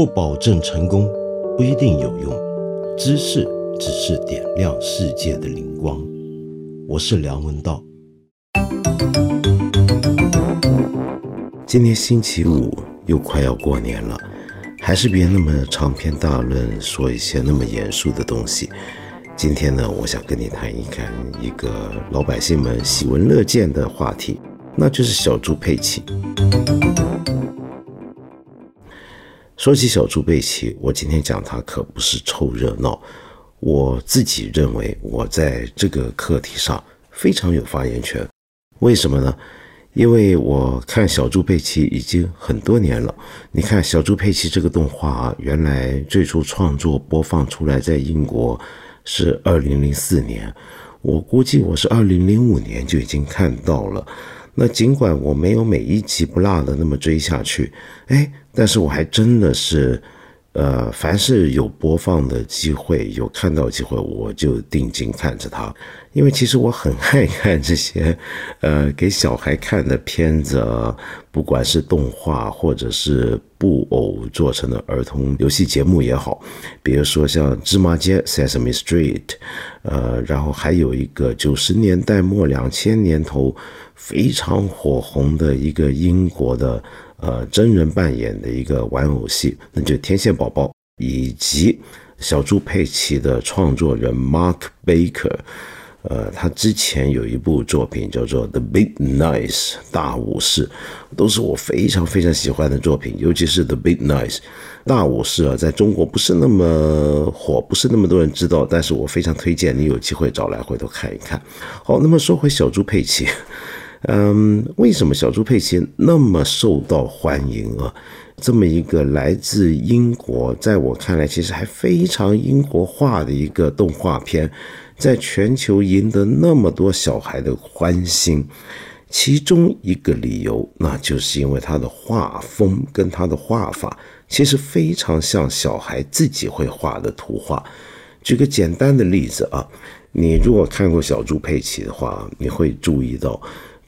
不保证成功，不一定有用。知识只是点亮世界的灵光。我是梁文道。今天星期五，又快要过年了，还是别那么长篇大论，说一些那么严肃的东西。今天呢，我想跟你谈一谈一个老百姓们喜闻乐见的话题，那就是小猪佩奇。说起小猪佩奇，我今天讲它可不是凑热闹，我自己认为我在这个课题上非常有发言权。为什么呢？因为我看小猪佩奇已经很多年了。你看小猪佩奇这个动画，原来最初创作播放出来在英国。是二零零四年，我估计我是二零零五年就已经看到了。那尽管我没有每一集不落的那么追下去，哎，但是我还真的是。呃，凡是有播放的机会，有看到机会，我就定睛看着它，因为其实我很爱看这些，呃，给小孩看的片子，不管是动画或者是布偶做成的儿童游戏节目也好，比如说像芝麻街 （Sesame Street），呃，然后还有一个九十年代末两千年头非常火红的一个英国的。呃，真人扮演的一个玩偶戏，那就天线宝宝以及小猪佩奇的创作人 Mark Baker，呃，他之前有一部作品叫做《The Big Nice》大武士，都是我非常非常喜欢的作品，尤其是《The Big Nice》大武士啊，在中国不是那么火，不是那么多人知道，但是我非常推荐你有机会找来回头看一看。好，那么说回小猪佩奇。嗯，为什么小猪佩奇那么受到欢迎啊？这么一个来自英国，在我看来其实还非常英国化的一个动画片，在全球赢得那么多小孩的欢心，其中一个理由，那就是因为它的画风跟它的画法其实非常像小孩自己会画的图画。举个简单的例子啊，你如果看过小猪佩奇的话，你会注意到。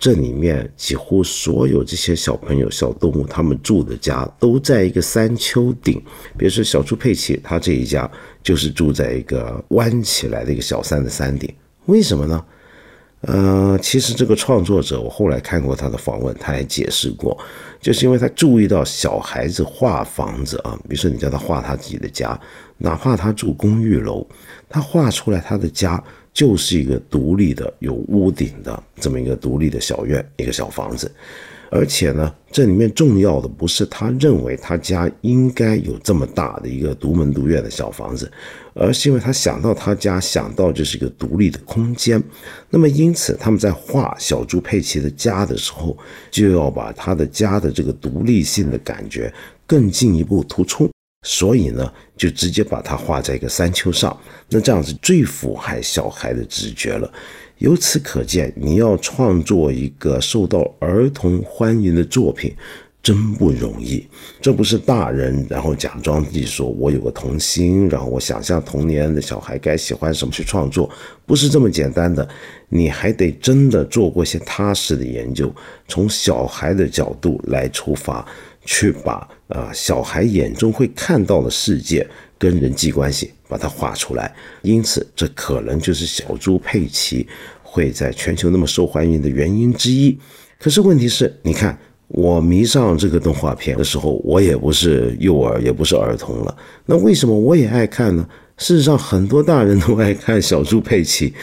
这里面几乎所有这些小朋友、小动物，他们住的家都在一个山丘顶。比如说小猪佩奇，他这一家就是住在一个弯起来的一个小山的山顶。为什么呢？呃，其实这个创作者，我后来看过他的访问，他还解释过，就是因为他注意到小孩子画房子啊，比如说你叫他画他自己的家，哪怕他住公寓楼，他画出来他的家。就是一个独立的、有屋顶的这么一个独立的小院，一个小房子。而且呢，这里面重要的不是他认为他家应该有这么大的一个独门独院的小房子，而是因为他想到他家，想到这是一个独立的空间。那么，因此他们在画小猪佩奇的家的时候，就要把他的家的这个独立性的感觉更进一步突出。所以呢，就直接把它画在一个山丘上，那这样子最符合小孩的直觉了。由此可见，你要创作一个受到儿童欢迎的作品，真不容易。这不是大人然后假装自己说我有个童心，然后我想象童年的小孩该喜欢什么去创作，不是这么简单的。你还得真的做过些踏实的研究，从小孩的角度来出发。去把啊小孩眼中会看到的世界跟人际关系把它画出来，因此这可能就是小猪佩奇会在全球那么受欢迎的原因之一。可是问题是，你看我迷上这个动画片的时候，我也不是幼儿，也不是儿童了，那为什么我也爱看呢？事实上，很多大人都爱看小猪佩奇，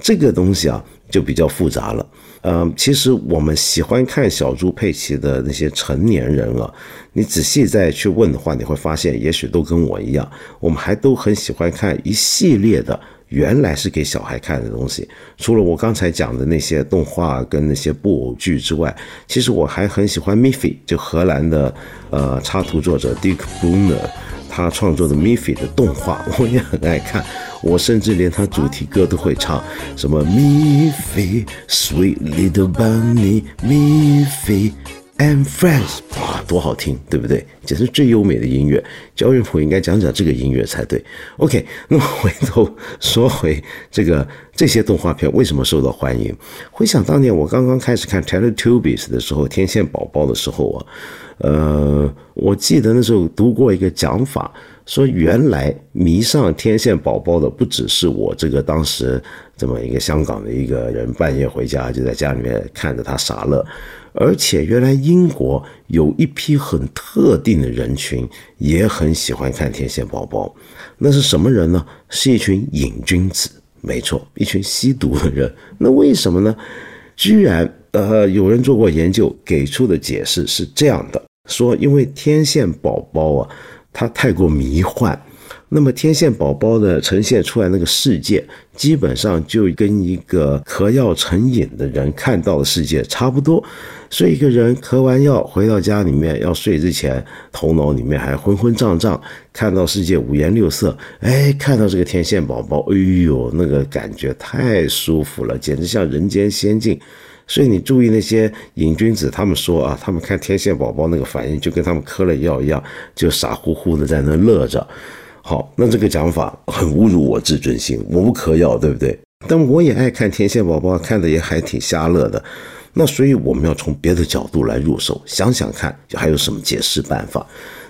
这个东西啊就比较复杂了。嗯，其实我们喜欢看小猪佩奇的那些成年人啊，你仔细再去问的话，你会发现，也许都跟我一样，我们还都很喜欢看一系列的原来是给小孩看的东西。除了我刚才讲的那些动画跟那些布偶剧之外，其实我还很喜欢 Miffy，就荷兰的呃插图作者 Dick Brunner。他创作的 Miffy 的动画，我也很爱看，我甚至连他主题歌都会唱，什么 Miffy Sweet Little Bunny Miffy and Friends，哇，多好听，对不对？简直最优美的音乐。焦元溥应该讲讲这个音乐才对。OK，那么回头说回这个这些动画片为什么受到欢迎？回想当年我刚刚开始看 Teletubbies 的时候，天线宝宝的时候啊，呃，我记得那时候读过一个讲法，说原来迷上天线宝宝的不只是我这个当时这么一个香港的一个人，半夜回家就在家里面看着他傻乐。而且，原来英国有一批很特定的人群也很喜欢看《天线宝宝》，那是什么人呢？是一群瘾君子，没错，一群吸毒的人。那为什么呢？居然，呃，有人做过研究，给出的解释是这样的：说，因为《天线宝宝》啊，它太过迷幻。那么天线宝宝的呈现出来那个世界，基本上就跟一个嗑药成瘾的人看到的世界差不多。所以一个人嗑完药回到家里面要睡之前，头脑里面还昏昏胀胀，看到世界五颜六色。哎，看到这个天线宝宝，哎呦，那个感觉太舒服了，简直像人间仙境。所以你注意那些瘾君子，他们说啊，他们看天线宝宝那个反应，就跟他们嗑了药一样，就傻乎乎的在那乐着。好，那这个讲法很侮辱我自尊心，我不嗑药，对不对？但我也爱看天线宝宝，看的也还挺瞎乐的。那所以我们要从别的角度来入手，想想看还有什么解释办法。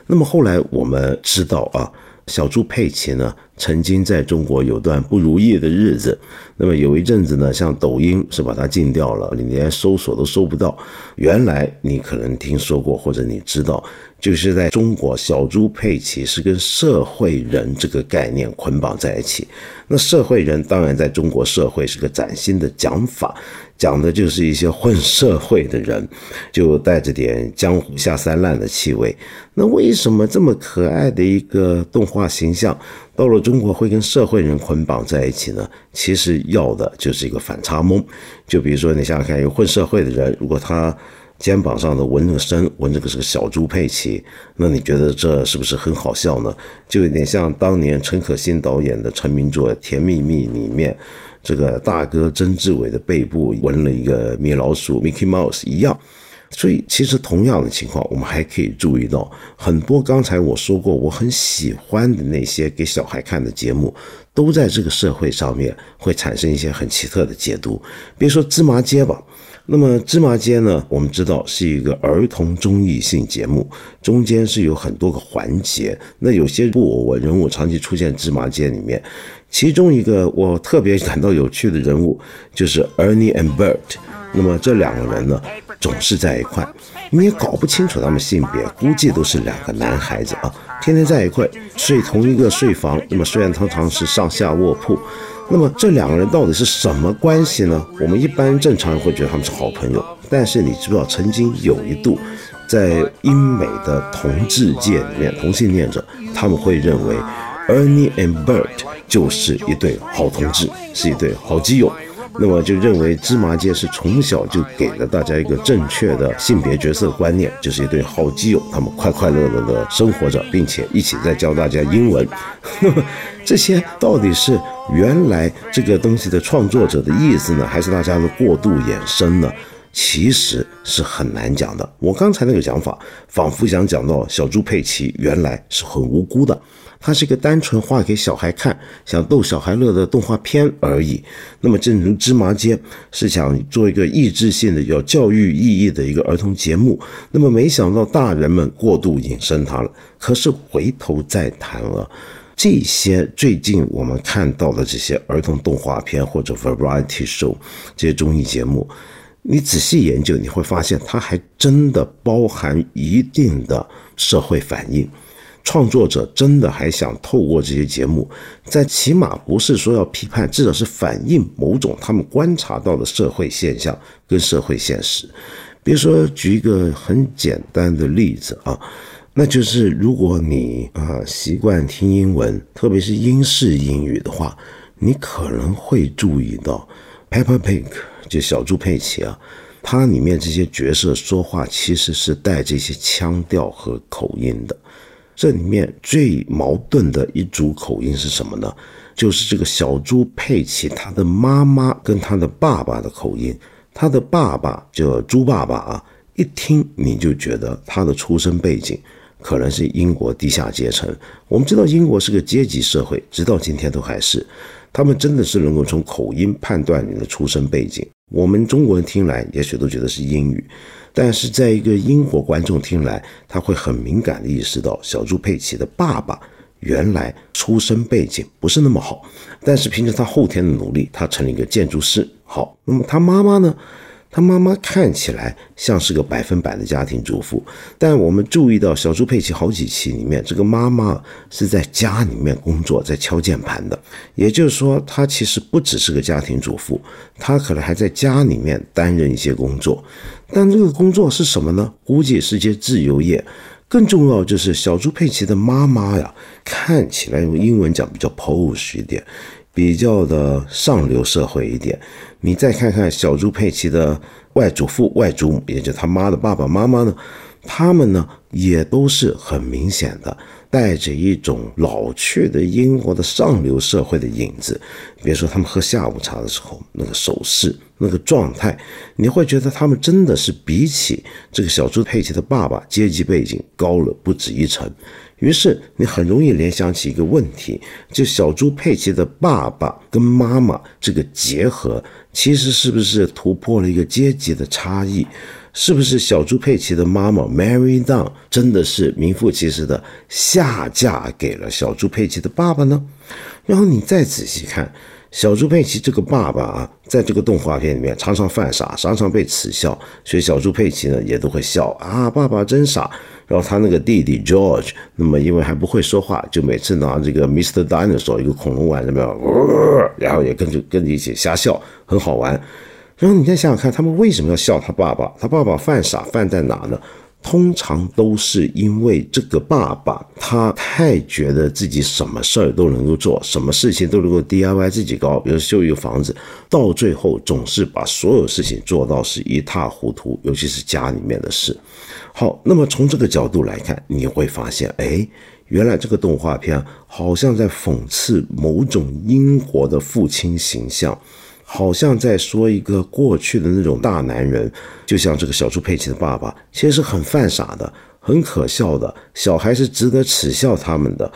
那么后来我们知道啊。小猪佩奇呢，曾经在中国有段不如意的日子。那么有一阵子呢，像抖音是把它禁掉了，你连搜索都搜不到。原来你可能听说过，或者你知道，就是在中国，小猪佩奇是跟社会人这个概念捆绑在一起。那社会人当然在中国社会是个崭新的讲法。讲的就是一些混社会的人，就带着点江湖下三滥的气味。那为什么这么可爱的一个动画形象，到了中国会跟社会人捆绑在一起呢？其实要的就是一个反差萌。就比如说，你想想看，一个混社会的人，如果他肩膀上的纹个身，纹这个是个小猪佩奇，那你觉得这是不是很好笑呢？就有点像当年陈可辛导演的成名作《甜蜜蜜》里面。这个大哥曾志伟的背部纹了一个米老鼠 Mickey Mouse 一样，所以其实同样的情况，我们还可以注意到很多刚才我说过我很喜欢的那些给小孩看的节目，都在这个社会上面会产生一些很奇特的解读。比如说芝麻街吧。那么芝麻街呢？我们知道是一个儿童综艺性节目，中间是有很多个环节。那有些布偶人物长期出现芝麻街里面，其中一个我特别感到有趣的人物就是 Ernie and Bert。那么这两个人呢，总是在一块，你也搞不清楚他们性别，估计都是两个男孩子啊，天天在一块睡同一个睡房。那么虽然通常是上下卧铺。那么这两个人到底是什么关系呢？我们一般正常人会觉得他们是好朋友，但是你知不知道，曾经有一度，在英美的同志界里面，同性恋者他们会认为，Ernie and Bert 就是一对好同志，是一对好基友。那么就认为芝麻街是从小就给了大家一个正确的性别角色观念，就是一对好基友，他们快快乐乐的生活着，并且一起在教大家英文。那 么这些到底是原来这个东西的创作者的意思呢，还是大家的过度衍生呢？其实是很难讲的。我刚才那个讲法，仿佛想讲到小猪佩奇原来是很无辜的。它是一个单纯画给小孩看、想逗小孩乐的动画片而已。那么，正如芝麻街是想做一个益智性的、有教育意义的一个儿童节目，那么没想到大人们过度引申它了。可是回头再谈了，这些最近我们看到的这些儿童动画片或者 variety show 这些综艺节目，你仔细研究，你会发现它还真的包含一定的社会反应。创作者真的还想透过这些节目，在起码不是说要批判，至少是反映某种他们观察到的社会现象跟社会现实。比如说，举一个很简单的例子啊，那就是如果你啊习惯听英文，特别是英式英语的话，你可能会注意到，Peppa Pig 就小猪佩奇啊，它里面这些角色说话其实是带这些腔调和口音的。这里面最矛盾的一组口音是什么呢？就是这个小猪佩奇，他的妈妈跟他的爸爸的口音。他的爸爸叫猪爸爸啊，一听你就觉得他的出生背景可能是英国地下阶层。我们知道英国是个阶级社会，直到今天都还是。他们真的是能够从口音判断你的出生背景。我们中国人听来也许都觉得是英语，但是在一个英国观众听来，他会很敏感地意识到小猪佩奇的爸爸原来出生背景不是那么好，但是凭着他后天的努力，他成了一个建筑师。好，那么他妈妈呢？他妈妈看起来像是个百分百的家庭主妇，但我们注意到小猪佩奇好几期里面，这个妈妈是在家里面工作，在敲键盘的。也就是说，她其实不只是个家庭主妇，她可能还在家里面担任一些工作。但这个工作是什么呢？估计是些自由业。更重要就是小猪佩奇的妈妈呀，看起来用英文讲比较 posh 一点。比较的上流社会一点，你再看看小猪佩奇的外祖父、外祖母，也就他妈的爸爸妈妈呢，他们呢也都是很明显的带着一种老去的英国的上流社会的影子。比如说他们喝下午茶的时候那个手势、那个状态，你会觉得他们真的是比起这个小猪佩奇的爸爸阶级背景高了不止一层。于是你很容易联想起一个问题：就小猪佩奇的爸爸跟妈妈这个结合，其实是不是突破了一个阶级的差异？是不是小猪佩奇的妈妈 Mary Down 真的是名副其实的下嫁给了小猪佩奇的爸爸呢？然后你再仔细看。小猪佩奇这个爸爸啊，在这个动画片里面常常犯傻，常常被耻笑，所以小猪佩奇呢也都会笑啊，爸爸真傻。然后他那个弟弟 George，那么因为还不会说话，就每次拿这个 Mr. Dinosaur 一个恐龙玩什么，然后也跟着跟着一起瞎笑，很好玩。然后你再想想看，他们为什么要笑他爸爸？他爸爸犯傻犯在哪呢？通常都是因为这个爸爸他太觉得自己什么事儿都能够做，什么事情都能够 DIY 自己搞，比如修一个房子，到最后总是把所有事情做到是一塌糊涂，尤其是家里面的事。好，那么从这个角度来看，你会发现，哎，原来这个动画片好像在讽刺某种英国的父亲形象。好像在说一个过去的那种大男人，就像这个小猪佩奇的爸爸，其实是很犯傻的，很可笑的，小孩是值得耻笑他们的。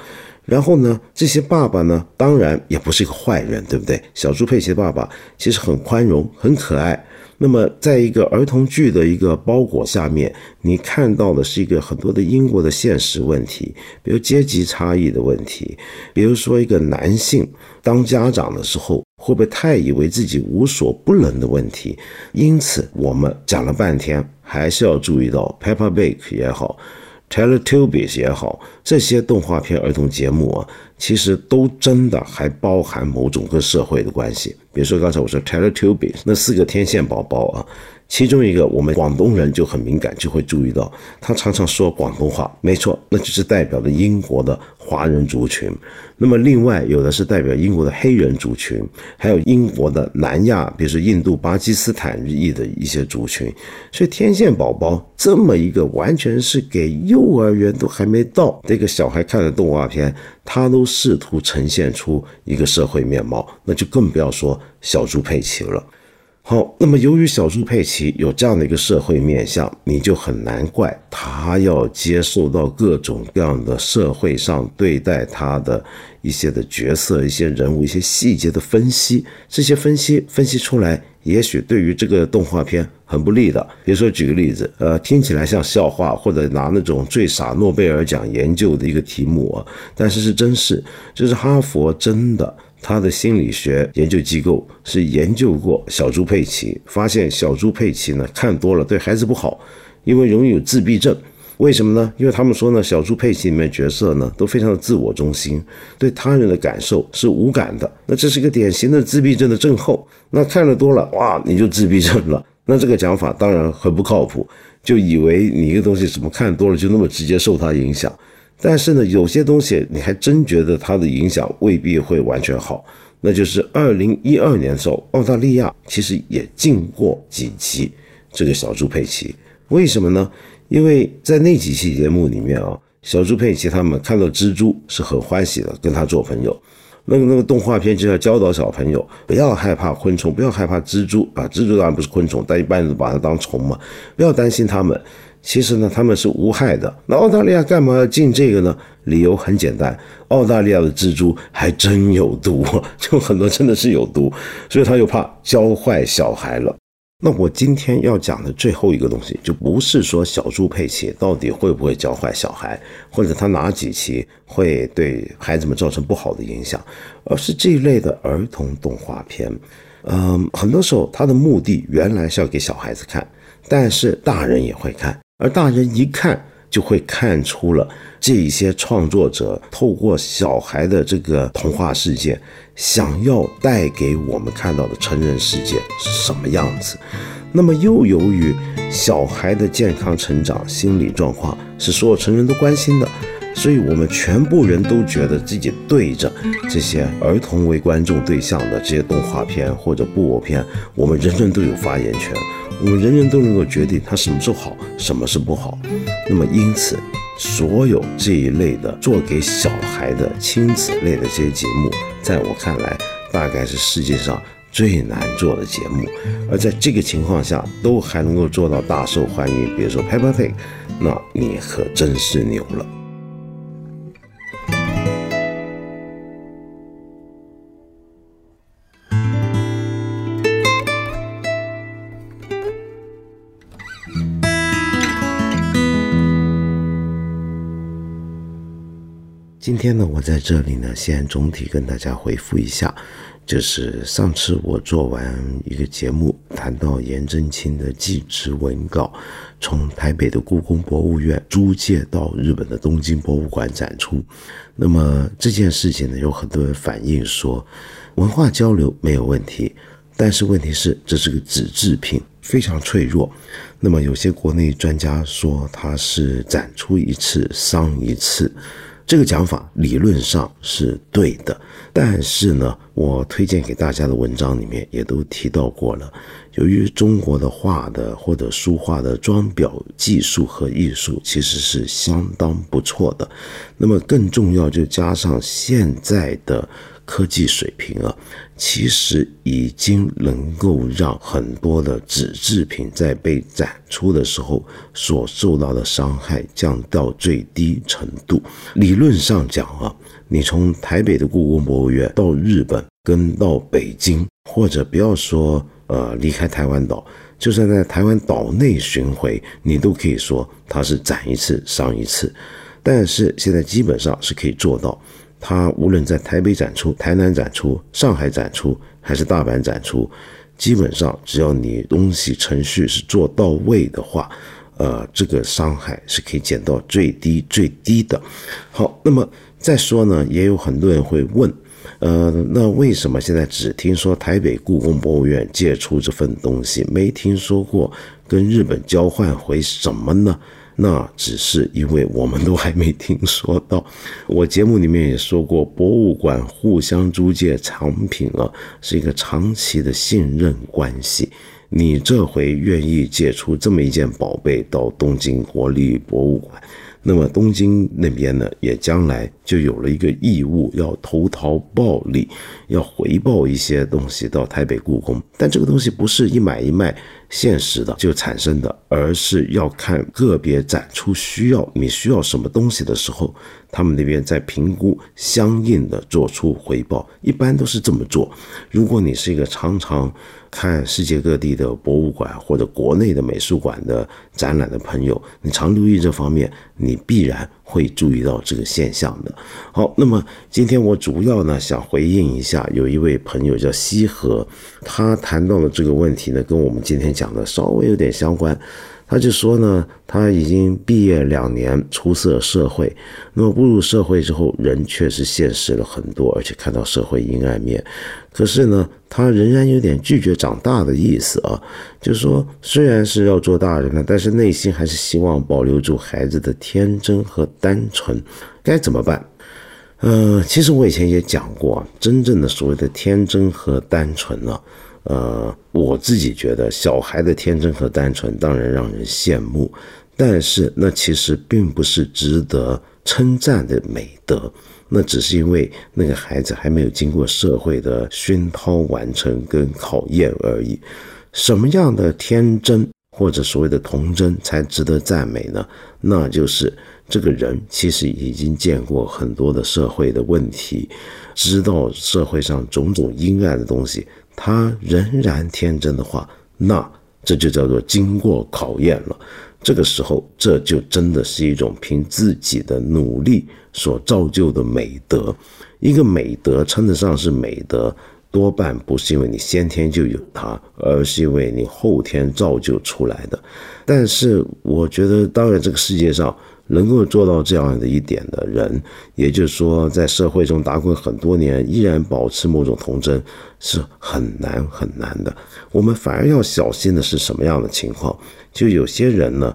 然后呢，这些爸爸呢，当然也不是一个坏人，对不对？小猪佩奇的爸爸其实很宽容，很可爱。那么，在一个儿童剧的一个包裹下面，你看到的是一个很多的英国的现实问题，比如阶级差异的问题，比如说一个男性当家长的时候会不会太以为自己无所不能的问题。因此，我们讲了半天，还是要注意到 Peppa Pig 也好。Teletubbies 也好，这些动画片儿童节目啊，其实都真的还包含某种跟社会的关系。比如说刚才我说 Teletubbies 那四个天线宝宝啊。其中一个，我们广东人就很敏感，就会注意到他常常说广东话，没错，那就是代表的英国的华人族群。那么另外有的是代表英国的黑人族群，还有英国的南亚，比如说印度、巴基斯坦裔的一些族群。所以天线宝宝这么一个完全是给幼儿园都还没到这个小孩看的动画片，他都试图呈现出一个社会面貌，那就更不要说小猪佩奇了。好，那么由于小猪佩奇有这样的一个社会面相，你就很难怪他要接受到各种各样的社会上对待他的一些的角色、一些人物、一些细节的分析。这些分析分析出来，也许对于这个动画片很不利的。比如说，举个例子，呃，听起来像笑话，或者拿那种最傻诺贝尔奖研究的一个题目啊，但是是真事，就是哈佛真的。他的心理学研究机构是研究过小猪佩奇，发现小猪佩奇呢看多了对孩子不好，因为容易有自闭症。为什么呢？因为他们说呢，小猪佩奇里面角色呢都非常的自我中心，对他人的感受是无感的。那这是一个典型的自闭症的症候。那看了多了，哇，你就自闭症了。那这个讲法当然很不靠谱，就以为你一个东西怎么看多了就那么直接受它影响。但是呢，有些东西你还真觉得它的影响未必会完全好。那就是二零一二年的时候，澳大利亚其实也进过几期这个小猪佩奇。为什么呢？因为在那几期节目里面啊，小猪佩奇他们看到蜘蛛是很欢喜的，跟他做朋友。那个那个动画片就要教导小朋友不要害怕昆虫，不要害怕蜘蛛啊，蜘蛛当然不是昆虫，但一般人都把它当虫嘛，不要担心它们。其实呢，他们是无害的。那澳大利亚干嘛要禁这个呢？理由很简单，澳大利亚的蜘蛛还真有毒，就很多真的是有毒，所以他又怕教坏小孩了。那我今天要讲的最后一个东西，就不是说小猪佩奇到底会不会教坏小孩，或者他哪几期会对孩子们造成不好的影响，而是这一类的儿童动画片。嗯，很多时候他的目的原来是要给小孩子看，但是大人也会看。而大人一看就会看出了这一些创作者透过小孩的这个童话世界，想要带给我们看到的成人世界是什么样子。那么又由于小孩的健康成长、心理状况是所有成人都关心的，所以我们全部人都觉得自己对着这些儿童为观众对象的这些动画片或者布偶片，我们人人都有发言权。我们人人都能够决定它什么时候好，什么是不好。那么，因此，所有这一类的做给小孩的亲子类的这些节目，在我看来，大概是世界上最难做的节目。而在这个情况下，都还能够做到大受欢迎，比如说 Peppa Pig，那你可真是牛了。今天呢，我在这里呢，先总体跟大家回复一下，就是上次我做完一个节目，谈到颜真卿的祭侄文稿，从台北的故宫博物院租借到日本的东京博物馆展出。那么这件事情呢，有很多人反映说，文化交流没有问题，但是问题是这是个纸制品，非常脆弱。那么有些国内专家说，它是展出一次伤一次。这个讲法理论上是对的，但是呢，我推荐给大家的文章里面也都提到过了。由于中国的画的或者书画的装裱技术和艺术其实是相当不错的，那么更重要就加上现在的。科技水平啊，其实已经能够让很多的纸制品在被展出的时候所受到的伤害降到最低程度。理论上讲啊，你从台北的故宫博物院到日本，跟到北京，或者不要说呃离开台湾岛，就算在台湾岛内巡回，你都可以说它是展一次伤一次。但是现在基本上是可以做到。它无论在台北展出、台南展出、上海展出，还是大阪展出，基本上只要你东西程序是做到位的话，呃，这个伤害是可以减到最低最低的。好，那么再说呢，也有很多人会问，呃，那为什么现在只听说台北故宫博物院借出这份东西，没听说过跟日本交换回什么呢？那只是因为我们都还没听说到。我节目里面也说过，博物馆互相租借藏品啊，是一个长期的信任关系。你这回愿意借出这么一件宝贝到东京国立博物馆？那么东京那边呢，也将来就有了一个义务，要投桃报李，要回报一些东西到台北故宫。但这个东西不是一买一卖现实的就产生的，而是要看个别展出需要，你需要什么东西的时候，他们那边在评估，相应的做出回报，一般都是这么做。如果你是一个常常看世界各地的博物馆或者国内的美术馆的展览的朋友，你常留意这方面，你必然会注意到这个现象的。好，那么今天我主要呢想回应一下，有一位朋友叫西河，他谈到的这个问题呢，跟我们今天讲的稍微有点相关。他就说呢，他已经毕业两年，出色社会。那么步入社会之后，人确实现实了很多，而且看到社会阴暗面。可是呢，他仍然有点拒绝长大的意思啊。就是说，虽然是要做大人了，但是内心还是希望保留住孩子的天真和单纯。该怎么办？呃，其实我以前也讲过，真正的所谓的天真和单纯呢。呃，我自己觉得小孩的天真和单纯当然让人羡慕，但是那其实并不是值得称赞的美德，那只是因为那个孩子还没有经过社会的熏陶、完成跟考验而已。什么样的天真或者所谓的童真才值得赞美呢？那就是这个人其实已经见过很多的社会的问题，知道社会上种种阴暗的东西，他仍然天真的话，那这就叫做经过考验了。这个时候，这就真的是一种凭自己的努力所造就的美德。一个美德称得上是美德，多半不是因为你先天就有它，而是因为你后天造就出来的。但是，我觉得，当然，这个世界上。能够做到这样的一点的人，也就是说，在社会中打滚很多年，依然保持某种童真，是很难很难的。我们反而要小心的是什么样的情况？就有些人呢。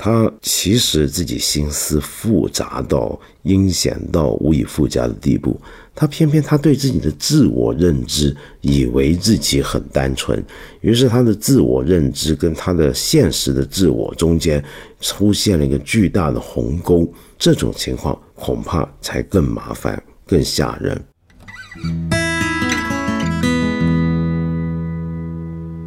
他其实自己心思复杂到阴险到无以复加的地步，他偏偏他对自己的自我认知以为自己很单纯，于是他的自我认知跟他的现实的自我中间出现了一个巨大的鸿沟，这种情况恐怕才更麻烦、更吓人。